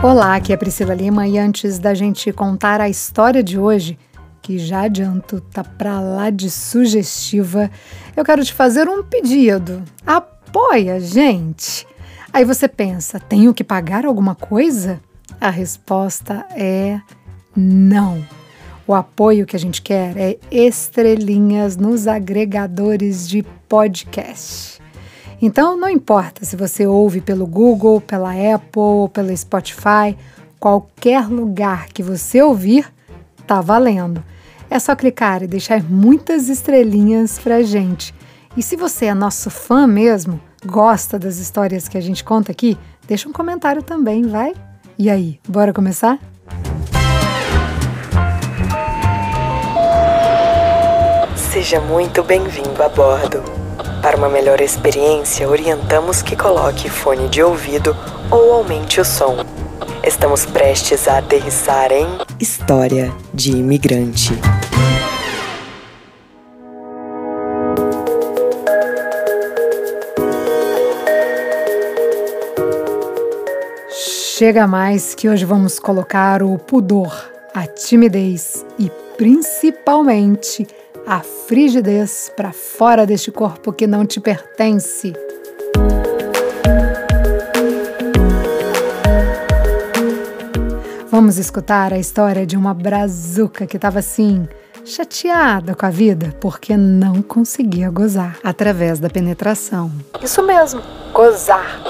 Olá, aqui é Priscila Lima e antes da gente contar a história de hoje, que já adianto tá pra lá de sugestiva, eu quero te fazer um pedido. Apoia, gente! Aí você pensa, tenho que pagar alguma coisa? A resposta é não. O apoio que a gente quer é estrelinhas nos agregadores de podcast. Então, não importa se você ouve pelo Google, pela Apple, pelo Spotify, qualquer lugar que você ouvir, tá valendo. É só clicar e deixar muitas estrelinhas pra gente. E se você é nosso fã mesmo, gosta das histórias que a gente conta aqui, deixa um comentário também, vai? E aí, bora começar? Seja muito bem-vindo a bordo. Para uma melhor experiência, orientamos que coloque fone de ouvido ou aumente o som. Estamos prestes a aterrissar em História de Imigrante. Chega mais que hoje vamos colocar o pudor, a timidez e principalmente a frigidez para fora deste corpo que não te pertence. Vamos escutar a história de uma brazuca que estava assim, chateada com a vida porque não conseguia gozar através da penetração. Isso mesmo, gozar.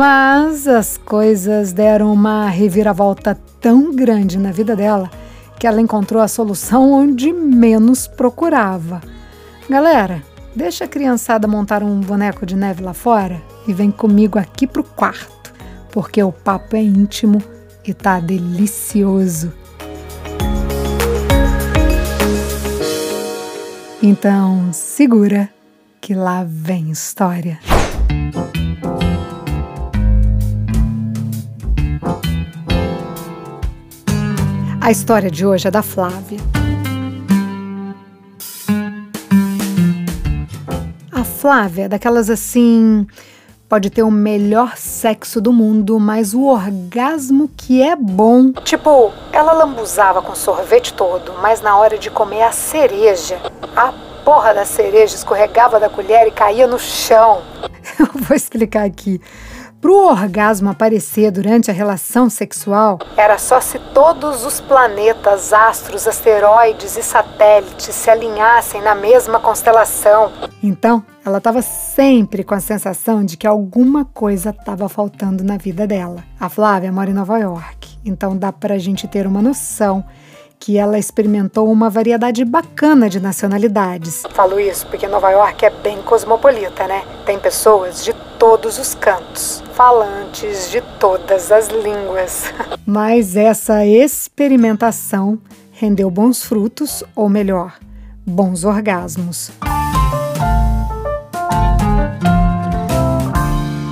Mas as coisas deram uma reviravolta tão grande na vida dela que ela encontrou a solução onde menos procurava. Galera, deixa a criançada montar um boneco de neve lá fora e vem comigo aqui pro quarto, porque o papo é íntimo e tá delicioso. Então, segura que lá vem história. A história de hoje é da Flávia. A Flávia é daquelas assim. Pode ter o melhor sexo do mundo, mas o orgasmo que é bom. Tipo, ela lambuzava com sorvete todo, mas na hora de comer a cereja, a porra da cereja escorregava da colher e caía no chão. Eu vou explicar aqui. Para o orgasmo aparecer durante a relação sexual, era só se todos os planetas, astros, asteroides e satélites se alinhassem na mesma constelação. Então, ela estava sempre com a sensação de que alguma coisa estava faltando na vida dela. A Flávia mora em Nova York, então dá para a gente ter uma noção que ela experimentou uma variedade bacana de nacionalidades. Falo isso porque Nova York é bem cosmopolita, né? Tem pessoas de todos os cantos, falantes de todas as línguas. Mas essa experimentação rendeu bons frutos, ou melhor, bons orgasmos.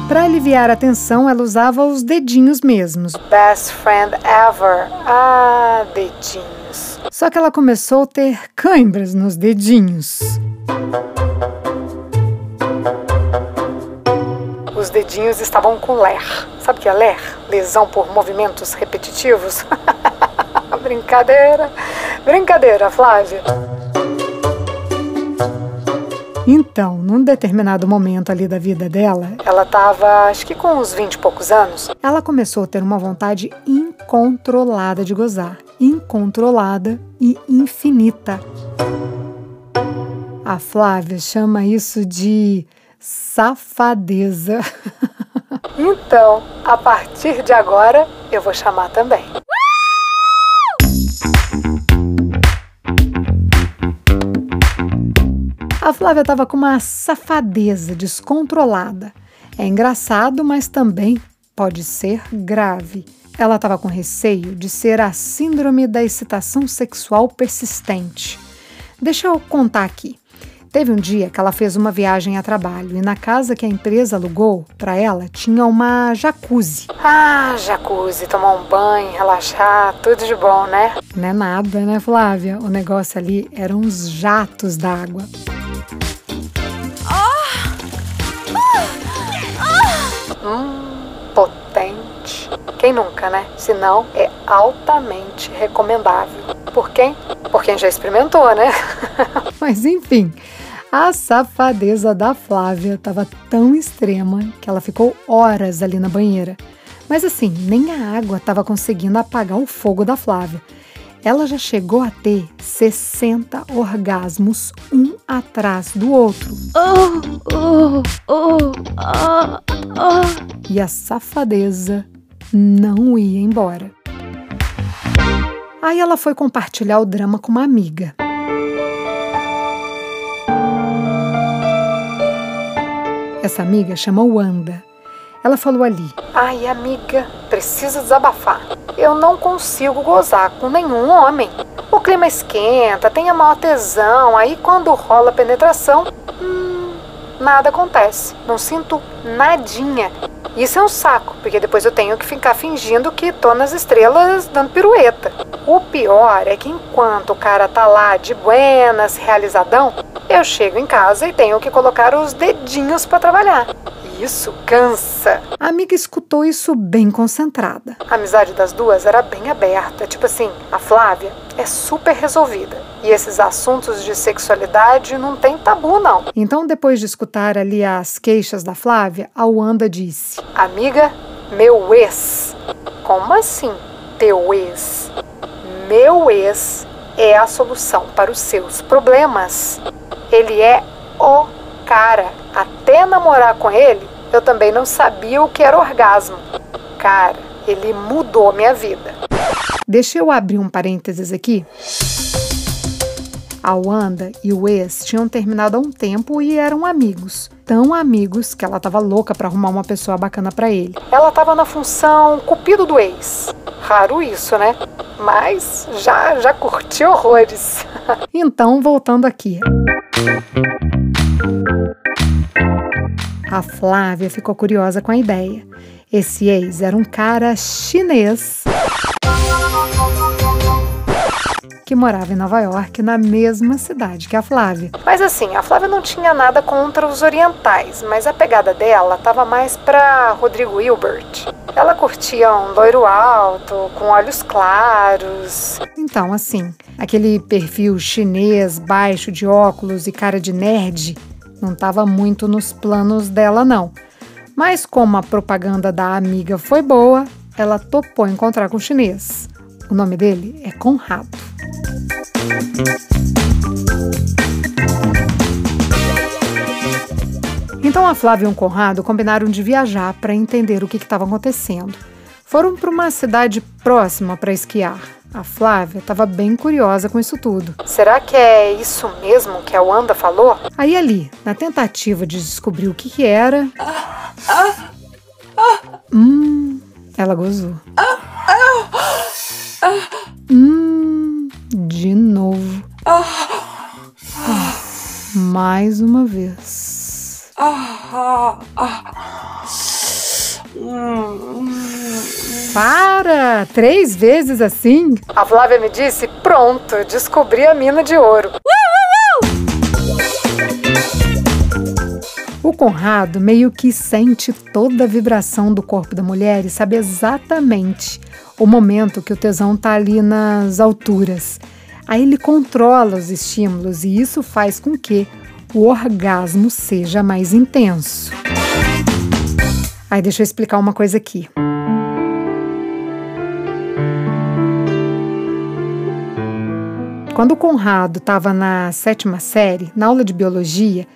Para aliviar a tensão, ela usava os dedinhos mesmos. Best friend ever. Ah, dedinhos. Só que ela começou a ter câimbras nos dedinhos. Dedinhos estavam com ler. Sabe o que é ler? Lesão por movimentos repetitivos? Brincadeira. Brincadeira, Flávia. Então, num determinado momento ali da vida dela, ela estava, acho que com uns 20 e poucos anos, ela começou a ter uma vontade incontrolada de gozar. Incontrolada e infinita. A Flávia chama isso de safadeza. Então, a partir de agora, eu vou chamar também. A Flávia estava com uma safadeza descontrolada. É engraçado, mas também pode ser grave. Ela estava com receio de ser a síndrome da excitação sexual persistente. Deixa eu contar aqui. Teve um dia que ela fez uma viagem a trabalho e na casa que a empresa alugou para ela tinha uma jacuzzi. Ah, jacuzzi, tomar um banho, relaxar, tudo de bom, né? Não é nada, né, Flávia? O negócio ali eram uns jatos d'água. Hum, potente. Quem nunca, né? Se não, é altamente recomendável. Por quem? Por quem já experimentou, né? Mas enfim. A safadeza da Flávia estava tão extrema que ela ficou horas ali na banheira. Mas assim, nem a água estava conseguindo apagar o fogo da Flávia. Ela já chegou a ter 60 orgasmos, um atrás do outro. Oh, oh, oh. E a safadeza não ia embora. Aí ela foi compartilhar o drama com uma amiga. Essa amiga chama Wanda. Ela falou ali: Ai, amiga, preciso desabafar. Eu não consigo gozar com nenhum homem. O clima esquenta, tem a maior tesão, aí quando rola a penetração, hum, nada acontece. Não sinto nadinha. Isso é um saco, porque depois eu tenho que ficar fingindo que tô nas estrelas dando pirueta. O pior é que enquanto o cara tá lá de buenas, realizadão, eu chego em casa e tenho que colocar os dedinhos para trabalhar. Isso cansa. A amiga escutou isso bem concentrada. A amizade das duas era bem aberta. Tipo assim, a Flávia é super resolvida. E esses assuntos de sexualidade não tem tabu, não. Então, depois de escutar ali as queixas da Flávia, a Wanda disse: Amiga, meu ex. Como assim, teu ex? Meu ex é a solução para os seus problemas. Ele é o cara. Até namorar com ele, eu também não sabia o que era orgasmo. Cara, ele mudou minha vida. Deixa eu abrir um parênteses aqui. A Wanda e o ex tinham terminado há um tempo e eram amigos. Tão amigos que ela estava louca para arrumar uma pessoa bacana para ele. Ela estava na função cupido do ex. Raro isso, né? Mas já já curti horrores. então, voltando aqui. A Flávia ficou curiosa com a ideia. Esse ex era um cara chinês que morava em Nova York, na mesma cidade que a Flávia. Mas assim, a Flávia não tinha nada contra os orientais, mas a pegada dela estava mais para Rodrigo Hilbert. Ela curtia um loiro alto, com olhos claros. Então, assim, aquele perfil chinês baixo de óculos e cara de nerd não estava muito nos planos dela, não. Mas como a propaganda da amiga foi boa, ela topou encontrar com o chinês. O nome dele é Conrado. Então a Flávia e o Conrado combinaram de viajar para entender o que estava acontecendo. Foram para uma cidade próxima para esquiar. A Flávia estava bem curiosa com isso tudo. Será que é isso mesmo que a Wanda falou? Aí ali, na tentativa de descobrir o que, que era. Hum, ela gozou. Hum, de novo. mais uma vez. Para! Três vezes assim? A Flávia me disse: pronto, descobri a mina de ouro. O Conrado meio que sente toda a vibração do corpo da mulher e sabe exatamente o momento que o tesão tá ali nas alturas. Aí ele controla os estímulos e isso faz com que o orgasmo seja mais intenso. Aí deixa eu explicar uma coisa aqui. Quando o Conrado estava na sétima série, na aula de biologia,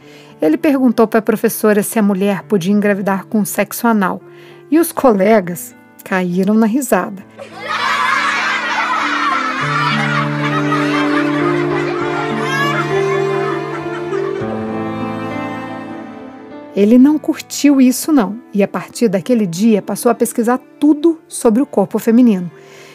ele perguntou para a professora se a mulher podia engravidar com sexo anal. E os colegas caíram na risada. Ele não curtiu isso, não, e a partir daquele dia passou a pesquisar tudo sobre o corpo feminino.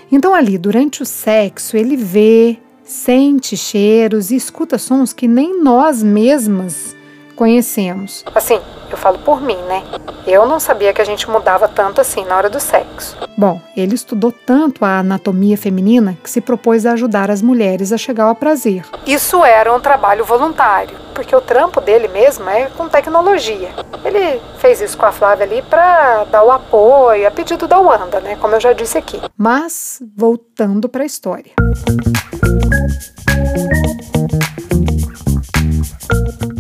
Então, ali, durante o sexo, ele vê, sente cheiros e escuta sons que nem nós mesmas conhecemos. Assim, eu falo por mim, né? Eu não sabia que a gente mudava tanto assim na hora do sexo. Bom, ele estudou tanto a anatomia feminina que se propôs a ajudar as mulheres a chegar ao prazer. Isso era um trabalho voluntário porque o trampo dele mesmo é com tecnologia. Ele fez isso com a Flávia ali para dar o apoio, a pedido da Wanda, né? Como eu já disse aqui. Mas, voltando para a história.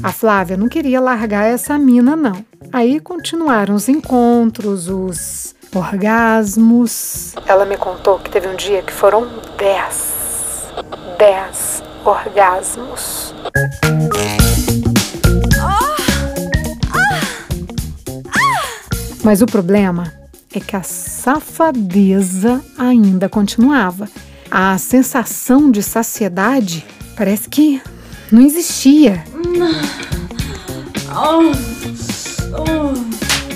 A Flávia não queria largar essa mina, não. Aí continuaram os encontros, os orgasmos. Ela me contou que teve um dia que foram dez. Dez orgasmos. Mas o problema é que a safadeza ainda continuava. A sensação de saciedade parece que não existia.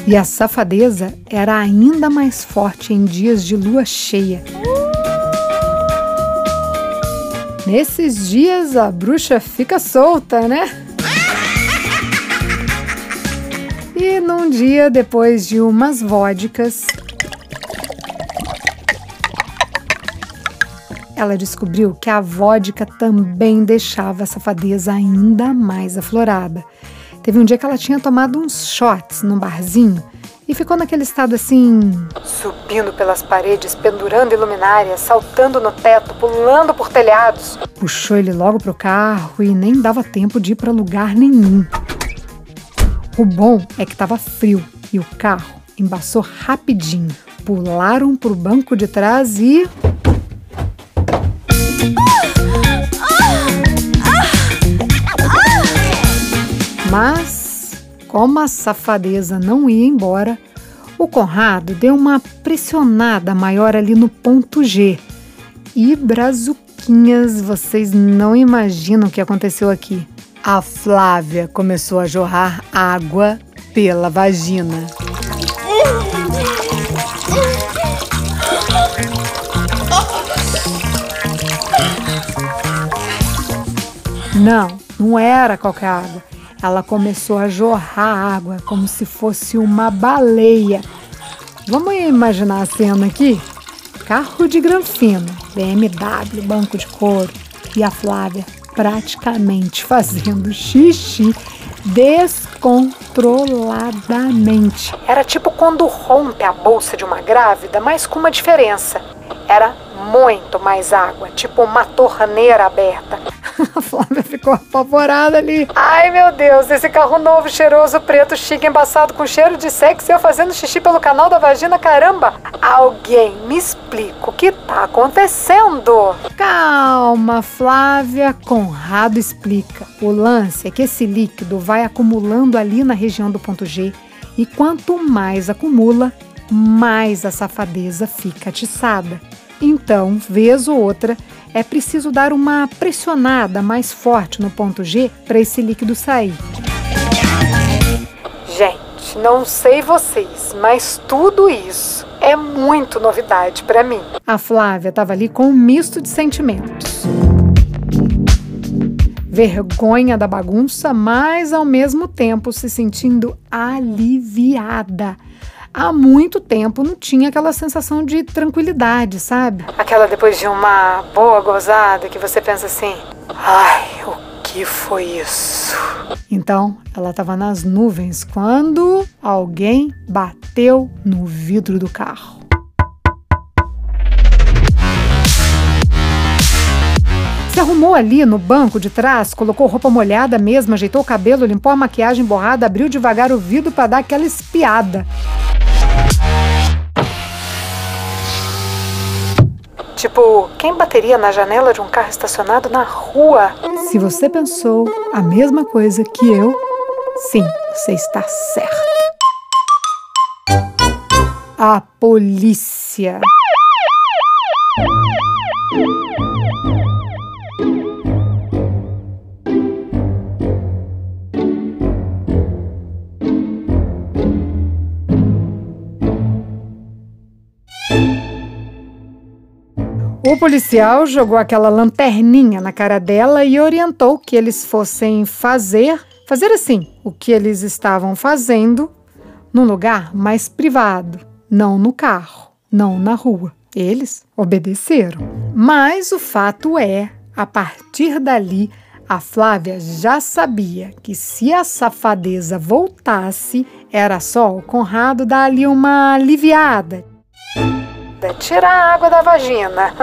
E a safadeza era ainda mais forte em dias de lua cheia. Nesses dias a bruxa fica solta, né? E num dia depois de umas vodkas, ela descobriu que a vodka também deixava a safadeza ainda mais aflorada. Teve um dia que ela tinha tomado uns shots num barzinho e ficou naquele estado assim. Subindo pelas paredes, pendurando iluminárias, saltando no teto, pulando por telhados. Puxou ele logo pro carro e nem dava tempo de ir para lugar nenhum. O bom é que estava frio e o carro embaçou rapidinho. Pularam pro banco de trás e. Mas, como a safadeza não ia embora, o Conrado deu uma pressionada maior ali no ponto G. E brazuquinhas, vocês não imaginam o que aconteceu aqui. A Flávia começou a jorrar água pela vagina. Não, não era qualquer água. Ela começou a jorrar água como se fosse uma baleia. Vamos imaginar a cena aqui? Carro de granfino, BMW, banco de couro e a Flávia praticamente fazendo xixi descontroladamente. Era tipo quando rompe a bolsa de uma grávida, mas com uma diferença. Era muito mais água, tipo uma torneira aberta. A Flávia ficou apavorada ali. Ai meu Deus, esse carro novo, cheiroso, preto, chique, embaçado, com cheiro de sexo, eu fazendo xixi pelo canal da vagina, caramba! Alguém me explica o que tá acontecendo? Calma, Flávia. Conrado explica. O lance é que esse líquido vai acumulando ali na região do ponto G e quanto mais acumula, mais a safadeza fica atiçada. Então, vez ou outra, é preciso dar uma pressionada mais forte no ponto G para esse líquido sair. Gente, não sei vocês, mas tudo isso é muito novidade para mim. A Flávia estava ali com um misto de sentimentos. Vergonha da bagunça, mas ao mesmo tempo se sentindo aliviada há muito tempo não tinha aquela sensação de tranquilidade, sabe? Aquela depois de uma boa gozada que você pensa assim: ai, o que foi isso? Então, ela estava nas nuvens quando alguém bateu no vidro do carro. Se arrumou ali no banco de trás, colocou roupa molhada mesmo, ajeitou o cabelo, limpou a maquiagem borrada, abriu devagar o vidro para dar aquela espiada. Tipo, quem bateria na janela de um carro estacionado na rua? Se você pensou a mesma coisa que eu, sim, você está certo. A polícia. O policial jogou aquela lanterninha na cara dela e orientou que eles fossem fazer, fazer assim, o que eles estavam fazendo num lugar mais privado, não no carro, não na rua. Eles obedeceram. Mas o fato é, a partir dali, A Flávia já sabia que se a safadeza voltasse, era só o Conrado dar ali uma aliviada. Tirar a água da vagina.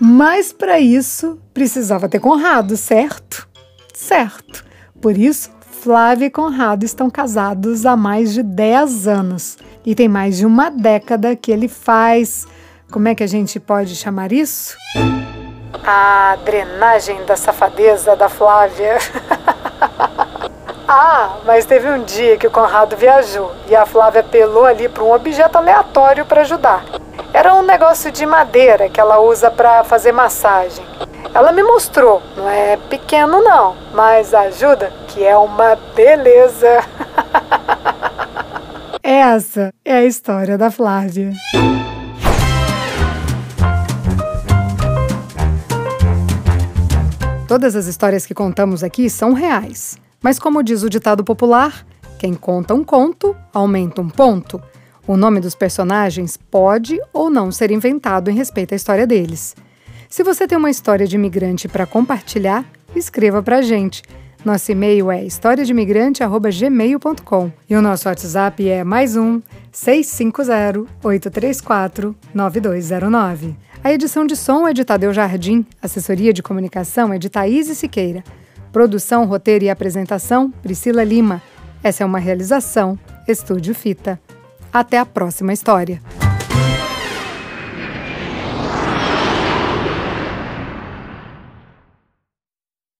Mas para isso precisava ter Conrado, certo? Certo. Por isso, Flávia e Conrado estão casados há mais de 10 anos e tem mais de uma década que ele faz. Como é que a gente pode chamar isso? A drenagem da safadeza da Flávia. ah, mas teve um dia que o Conrado viajou e a Flávia apelou ali para um objeto aleatório para ajudar. Era um negócio de madeira que ela usa para fazer massagem. Ela me mostrou, não é pequeno não, mas ajuda que é uma beleza. Essa é a história da Flávia. Todas as histórias que contamos aqui são reais. Mas, como diz o ditado popular, quem conta um conto aumenta um ponto. O nome dos personagens pode ou não ser inventado em respeito à história deles. Se você tem uma história de imigrante para compartilhar, escreva para a gente. Nosso e-mail é historiademigrante.gmail.com e o nosso WhatsApp é mais um 650-834-9209. A edição de som é de Tadeu Jardim, assessoria de comunicação é de Thaís Siqueira. Produção, roteiro e apresentação, Priscila Lima. Essa é uma realização Estúdio Fita. Até a próxima história.